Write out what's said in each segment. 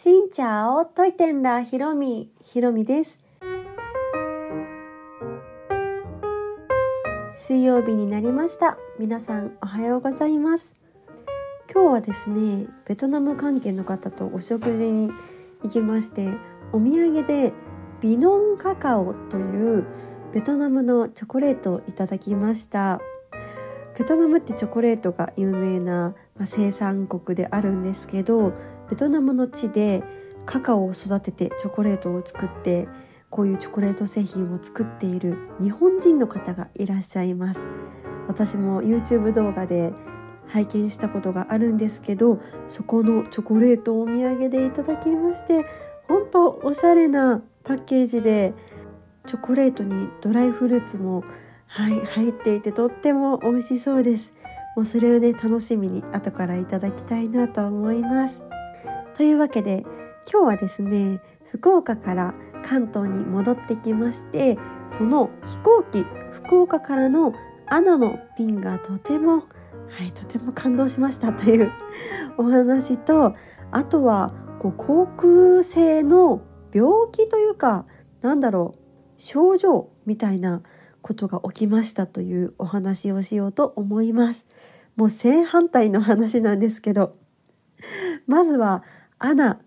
しんちゃおといてんらひろみ。ひろみです。水曜日になりました。皆さんおはようございます。今日はですねベトナム関係の方とお食事に行きましてお土産でビノンカカオというベトナムのチョコレートをいただきました。ベトナムってチョコレートが有名な、まあ、生産国であるんですけどベトナムの地でカカオを育ててチョコレートを作ってこういうチョコレート製品を作っている日本人の方がいらっしゃいます。私も YouTube 動画で拝見したことがあるんですけどそこのチョコレートをお土産でいただきまして本当おしゃれなパッケージでチョコレートにドライフルーツもはい入っていてとっても美味しそうです。もうそれをね楽しみに後からいただきたいなと思います。というわけで今日はですね福岡から関東に戻ってきましてその飛行機福岡からのアナの便がとてもはいとても感動しました というお話とあとはこう航空性の病気というかなんだろう症状みたいなことが起きましたというお話をしようと思います。もう正反対の話なんですけどまずはアナ。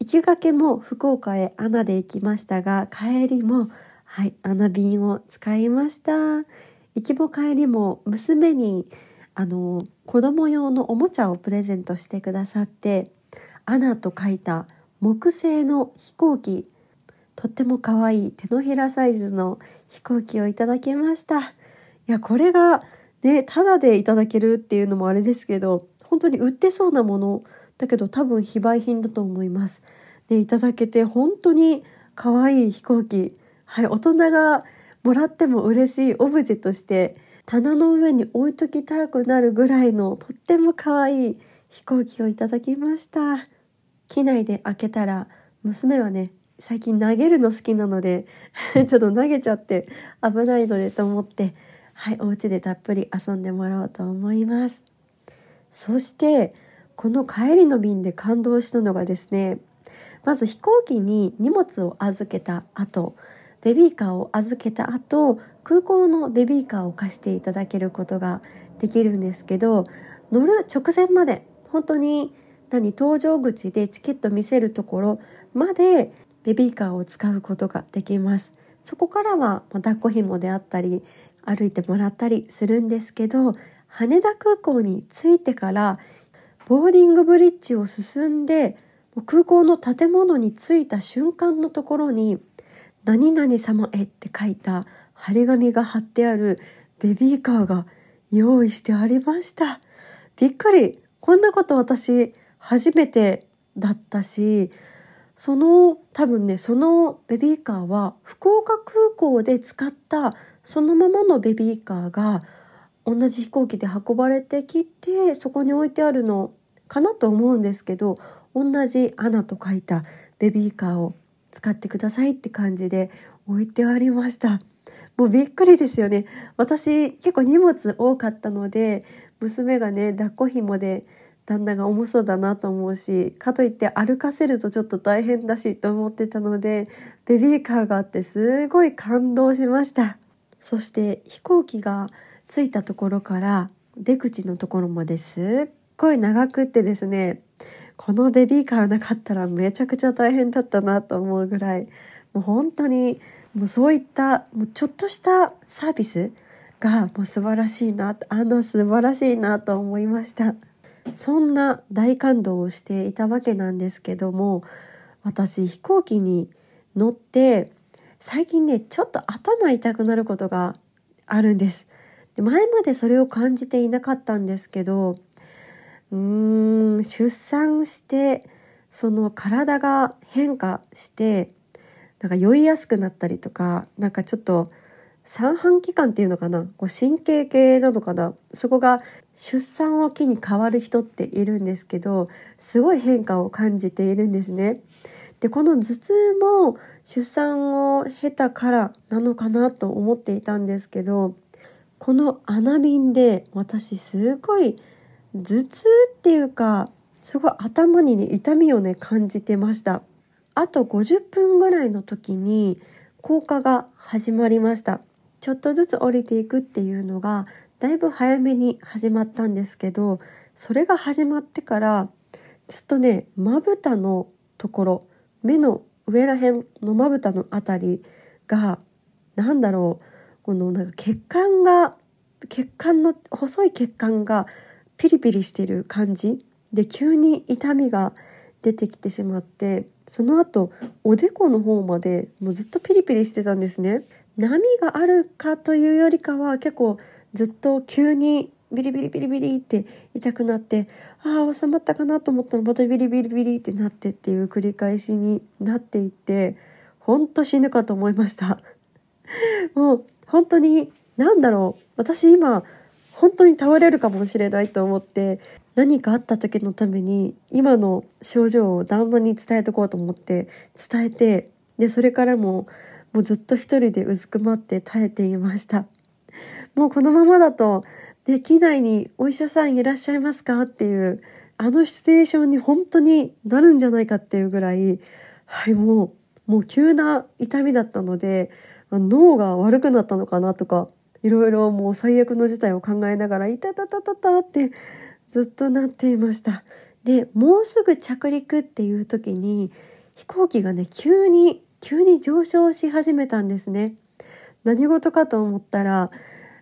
行きがけも福岡へアナで行きましたが帰りもはいアナ便を使いました。行きも帰りも娘にあの子供用のおもちゃをプレゼントしてくださってアナと書いた木製の飛行機とっても可愛い手のひらサイズの飛行機をいただきました。いやこれがねただでいただけるっていうのもあれですけど本当に売ってそうなものだけど多分非売品だと思います。で、いただけて本当に可愛い飛行機。はい、大人がもらっても嬉しいオブジェとして棚の上に置いときたくなるぐらいのとっても可愛い飛行機をいただきました。機内で開けたら娘はね、最近投げるの好きなので ちょっと投げちゃって危ないのでと思って、はい、お家でたっぷり遊んでもらおうと思います。そして、この帰りの便で感動したのがですねまず飛行機に荷物を預けた後ベビーカーを預けた後空港のベビーカーを貸していただけることができるんですけど乗る直前まで本当に何搭乗口でチケット見せるところまでベビーカーを使うことができます。そこからは抱っこ紐であったり歩いてもらったりするんですけど羽田空港に着いてからボーディングブリッジを進んで空港の建物に着いた瞬間のところに「何々様へ」って書いた張り紙が貼ってあるベビーカーが用意してありました。びっくりこんなこと私初めてだったしその多分ねそのベビーカーは福岡空港で使ったそのままのベビーカーが同じ飛行機で運ばれてきてそこに置いてあるのかなと思うんですけど同じ「アナ」と書いたベビーカーを使ってくださいって感じで置いてありました。もうびっくりですよね。私結構荷物多かったので娘がね抱っこ紐で旦那が重そうだなと思うしかといって歩かせるとちょっと大変だしと思ってたのでベビーカーがあってすごい感動しました。そして飛行機が着いたところから出口のところまですっごい長くってですねこのベビーカーなかったらめちゃくちゃ大変だったなと思うぐらいもう本当にもうそういったもうちょっとしたサービスがもう素晴らしいなあの素晴らしいなと思いました。そんな大感動をしていたわけなんですけども私飛行機に乗って最近ねちょっと頭痛くなることがあるんです。で前までそれを感じていなかったんですけどうーん出産してその体が変化してなんか酔いやすくなったりとかなんかちょっと三半規管っていうのかな？こう神経系なのかな？そこが出産を機に変わる人っているんですけどすごい変化を感じているんですね。でこの頭痛も出産を経たからなのかなと思っていたんですけどこの穴瓶で私すごい頭痛っていうかすごい頭にね痛みをね感じてました。あと50分ぐらいの時に降下が始まりました。ちょっとずつ降りていくっていうのがだいぶ早めに始まったんですけどそれが始まってからずっとねまぶたのところ目の上らへんのまぶたのあたりが何だろうこのなんか血管が血管の細い血管がピリピリしてる感じ。で急に痛みが出てきてしまってその後おでこの方までもうずっとピリピリしてたんですね。波があるかというよりかは結構ずっと急にビリビリビリビリって痛くなってああ収まったかなと思ったらまたビリビリビリってなってっていう繰り返しになっていってほんと死ぬかと思いました。もう本当に何だろう。私今本当に倒れるかもしれないと思って何かあった時のために今の症状を旦那に伝えとこうと思って伝えてでそれからももうずっと一人でうずくまって耐えていました。もうこのままだとで機内にお医者さんいらっしゃいますか？っていうあのシチュエーションに本当になるんじゃないかっていうぐらいはいもうもう急な痛みだったので脳が悪くなったのかなとかいろいろもう最悪の事態を考えながら、いたたたたたってずっとなっていました。で、もうすぐ着陸っていう時に飛行機がね、急に、急に上昇し始めたんですね。何事かと思ったら、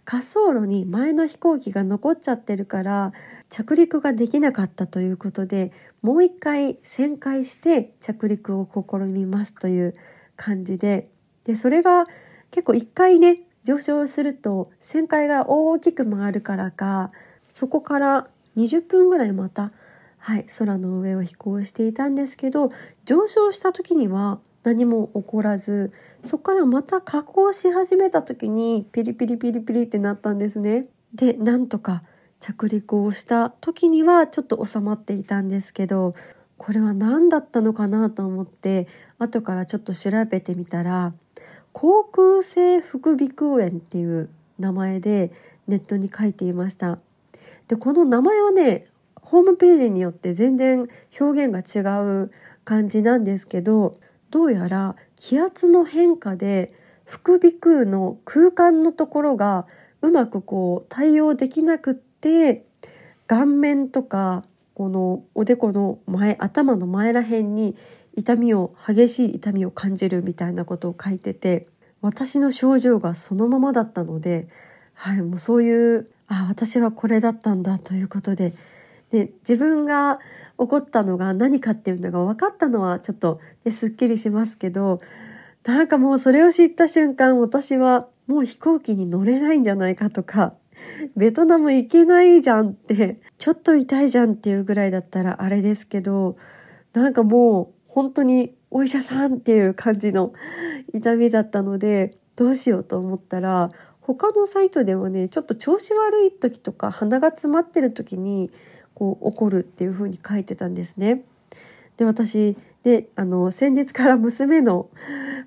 滑走路に前の飛行機が残っちゃってるから着陸ができなかったということでもう一回旋回して着陸を試みますという感じででそれが結構一回ね上昇すると旋回が大きく回るからかそこから20分ぐらいまた、はい、空の上を飛行していたんですけど上昇した時には何も起こらずそこからまた下降し始めた時にピリピリピリピリってなったんですね。でなんとか着陸をした時にはちょっと収まっていたんですけどこれは何だったのかなと思って後からちょっと調べてみたら航空性副鼻腔炎っていう名前でネットに書いていました。で、この名前はね、ホームページによって全然表現が違う感じなんですけど、どうやら気圧の変化で副鼻腔の空間のところがうまくこう対応できなくって顔面とかこのおでこの前頭の前ら辺に痛みを激しい痛みを感じるみたいなことを書いてて私の症状がそのままだったので、はい、もうそういうあ私はこれだったんだということでで自分が起こったのが何かっていうのが分かったのはちょっと、ね、すっきりしますけどなんかもうそれを知った瞬間私はもう飛行機に乗れないんじゃないかとかベトナム行けないじゃんってちょっと痛いじゃんっていうぐらいだったらあれですけどなんかもう本当にお医者さんっていう感じの痛みだったのでどうしようと思ったら他のサイトではねちょっと調子悪い時とか鼻が詰まってる時にこう起こるっていう風に書いてたんですね。で私であの先日から娘の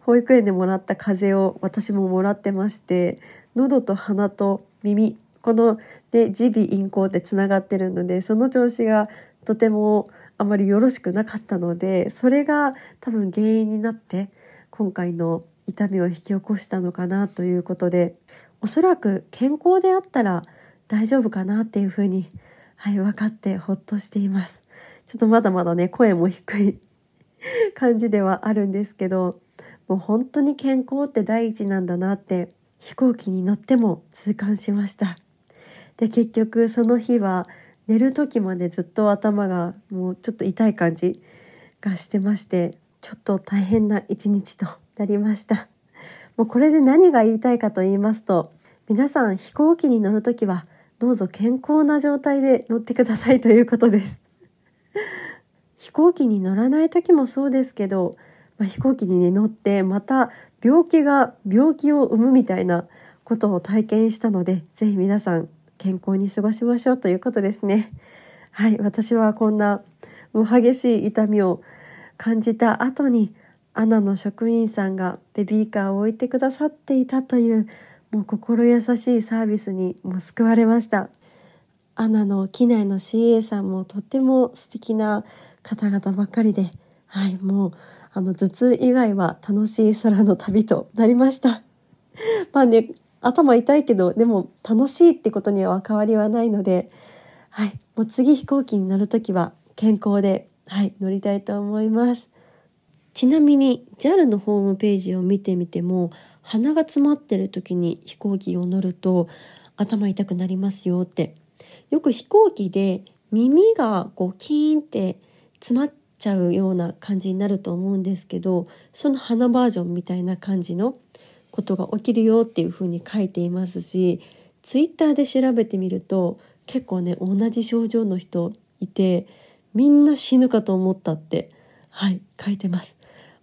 保育園でもらった風邪を私ももらってまして喉と鼻と耳こので耳鼻咽喉でつながってるのでその調子がとてもあまりよろしくなかったのでそれが多分原因になって今回の痛みを引き起こしたのかなということでおそらく健康であったら大丈夫かなっていうふうにはい分かってほっとしています。ちょっとまだまだね声も低い感じではあるんですけどもう本当に健康って第一なんだなって飛行機に乗っても痛感しました。で結局その日は寝る時までずっと頭がもうちょっと痛い感じがしてましてちょっと大変な一日となりました。もうこれで何が言いたいかと言いますと皆さん飛行機に乗る時はどうぞ健康な状態で乗ってくださいということです。飛行機に乗らない時もそうですけど、まあ、飛行機にね乗ってまた病気が病気を生むみたいなことを体験したので是非皆さん健康に過ごしましょうということですね。はい、私はこんなもう激しい痛みを感じた後にアナの職員さんがベビーカーを置いてくださっていたというもう心優しいサービスにも救われました。アナの機内の CA さんもとっても素敵な方々ばっかりで、はい、もう、あの、頭痛以外は楽しい空の旅となりました。まあね、頭痛いけど、でも楽しいってことには変わりはないので、はい、もう次飛行機に乗るときは健康で、はい、乗りたいと思います。ちなみに JAL のホームページを見てみても、鼻が詰まってる時に飛行機を乗ると頭痛くなりますよって。よく飛行機で耳がこうキーンって詰まっちゃうような感じになると思うんですけど、その鼻バージョンみたいな感じのことが起きるよっていうふうに書いていますし、ツイッターで調べてみると結構ね、同じ症状の人いて、みんな死ぬかと思ったって、はい、書いてます。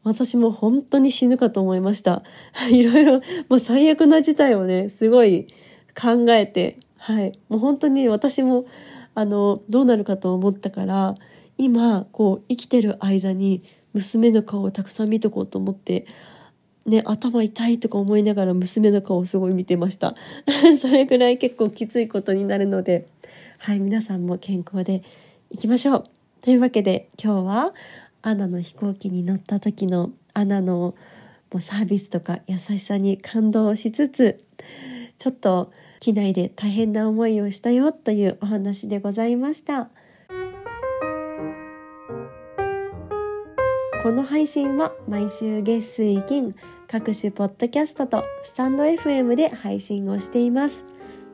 私も本当に死ぬかと思いました。いろいろ、もう最悪な事態をね、すごい考えて、はい。もう本当に私も、あの、どうなるかと思ったから、今、こう、生きてる間に娘の顔をたくさん見とこうと思って、ね、頭痛いとか思いながら娘の顔をすごい見てました。それぐらい結構きついことになるので、はい、皆さんも健康でいきましょう。というわけで今日はアナの飛行機に乗った時のアナのもうサービスとか優しさに感動しつつちょっと機内で大変な思いをしたよというお話でございましたこの配信は毎週月水金各種ポッドキャストとスタンド FM で配信をしています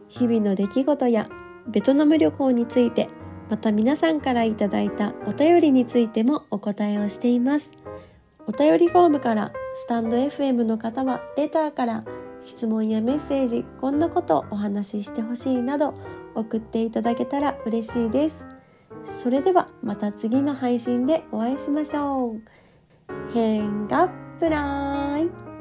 日々の出来事やベトナム旅行についてまた皆さんからいただいたお便りについてもお答えをしています。お便りフォームからスタンド FM の方はレターから質問やメッセージ、こんなことお話ししてほしいなど送っていただけたら嬉しいです。それではまた次の配信でお会いしましょう。変がプライ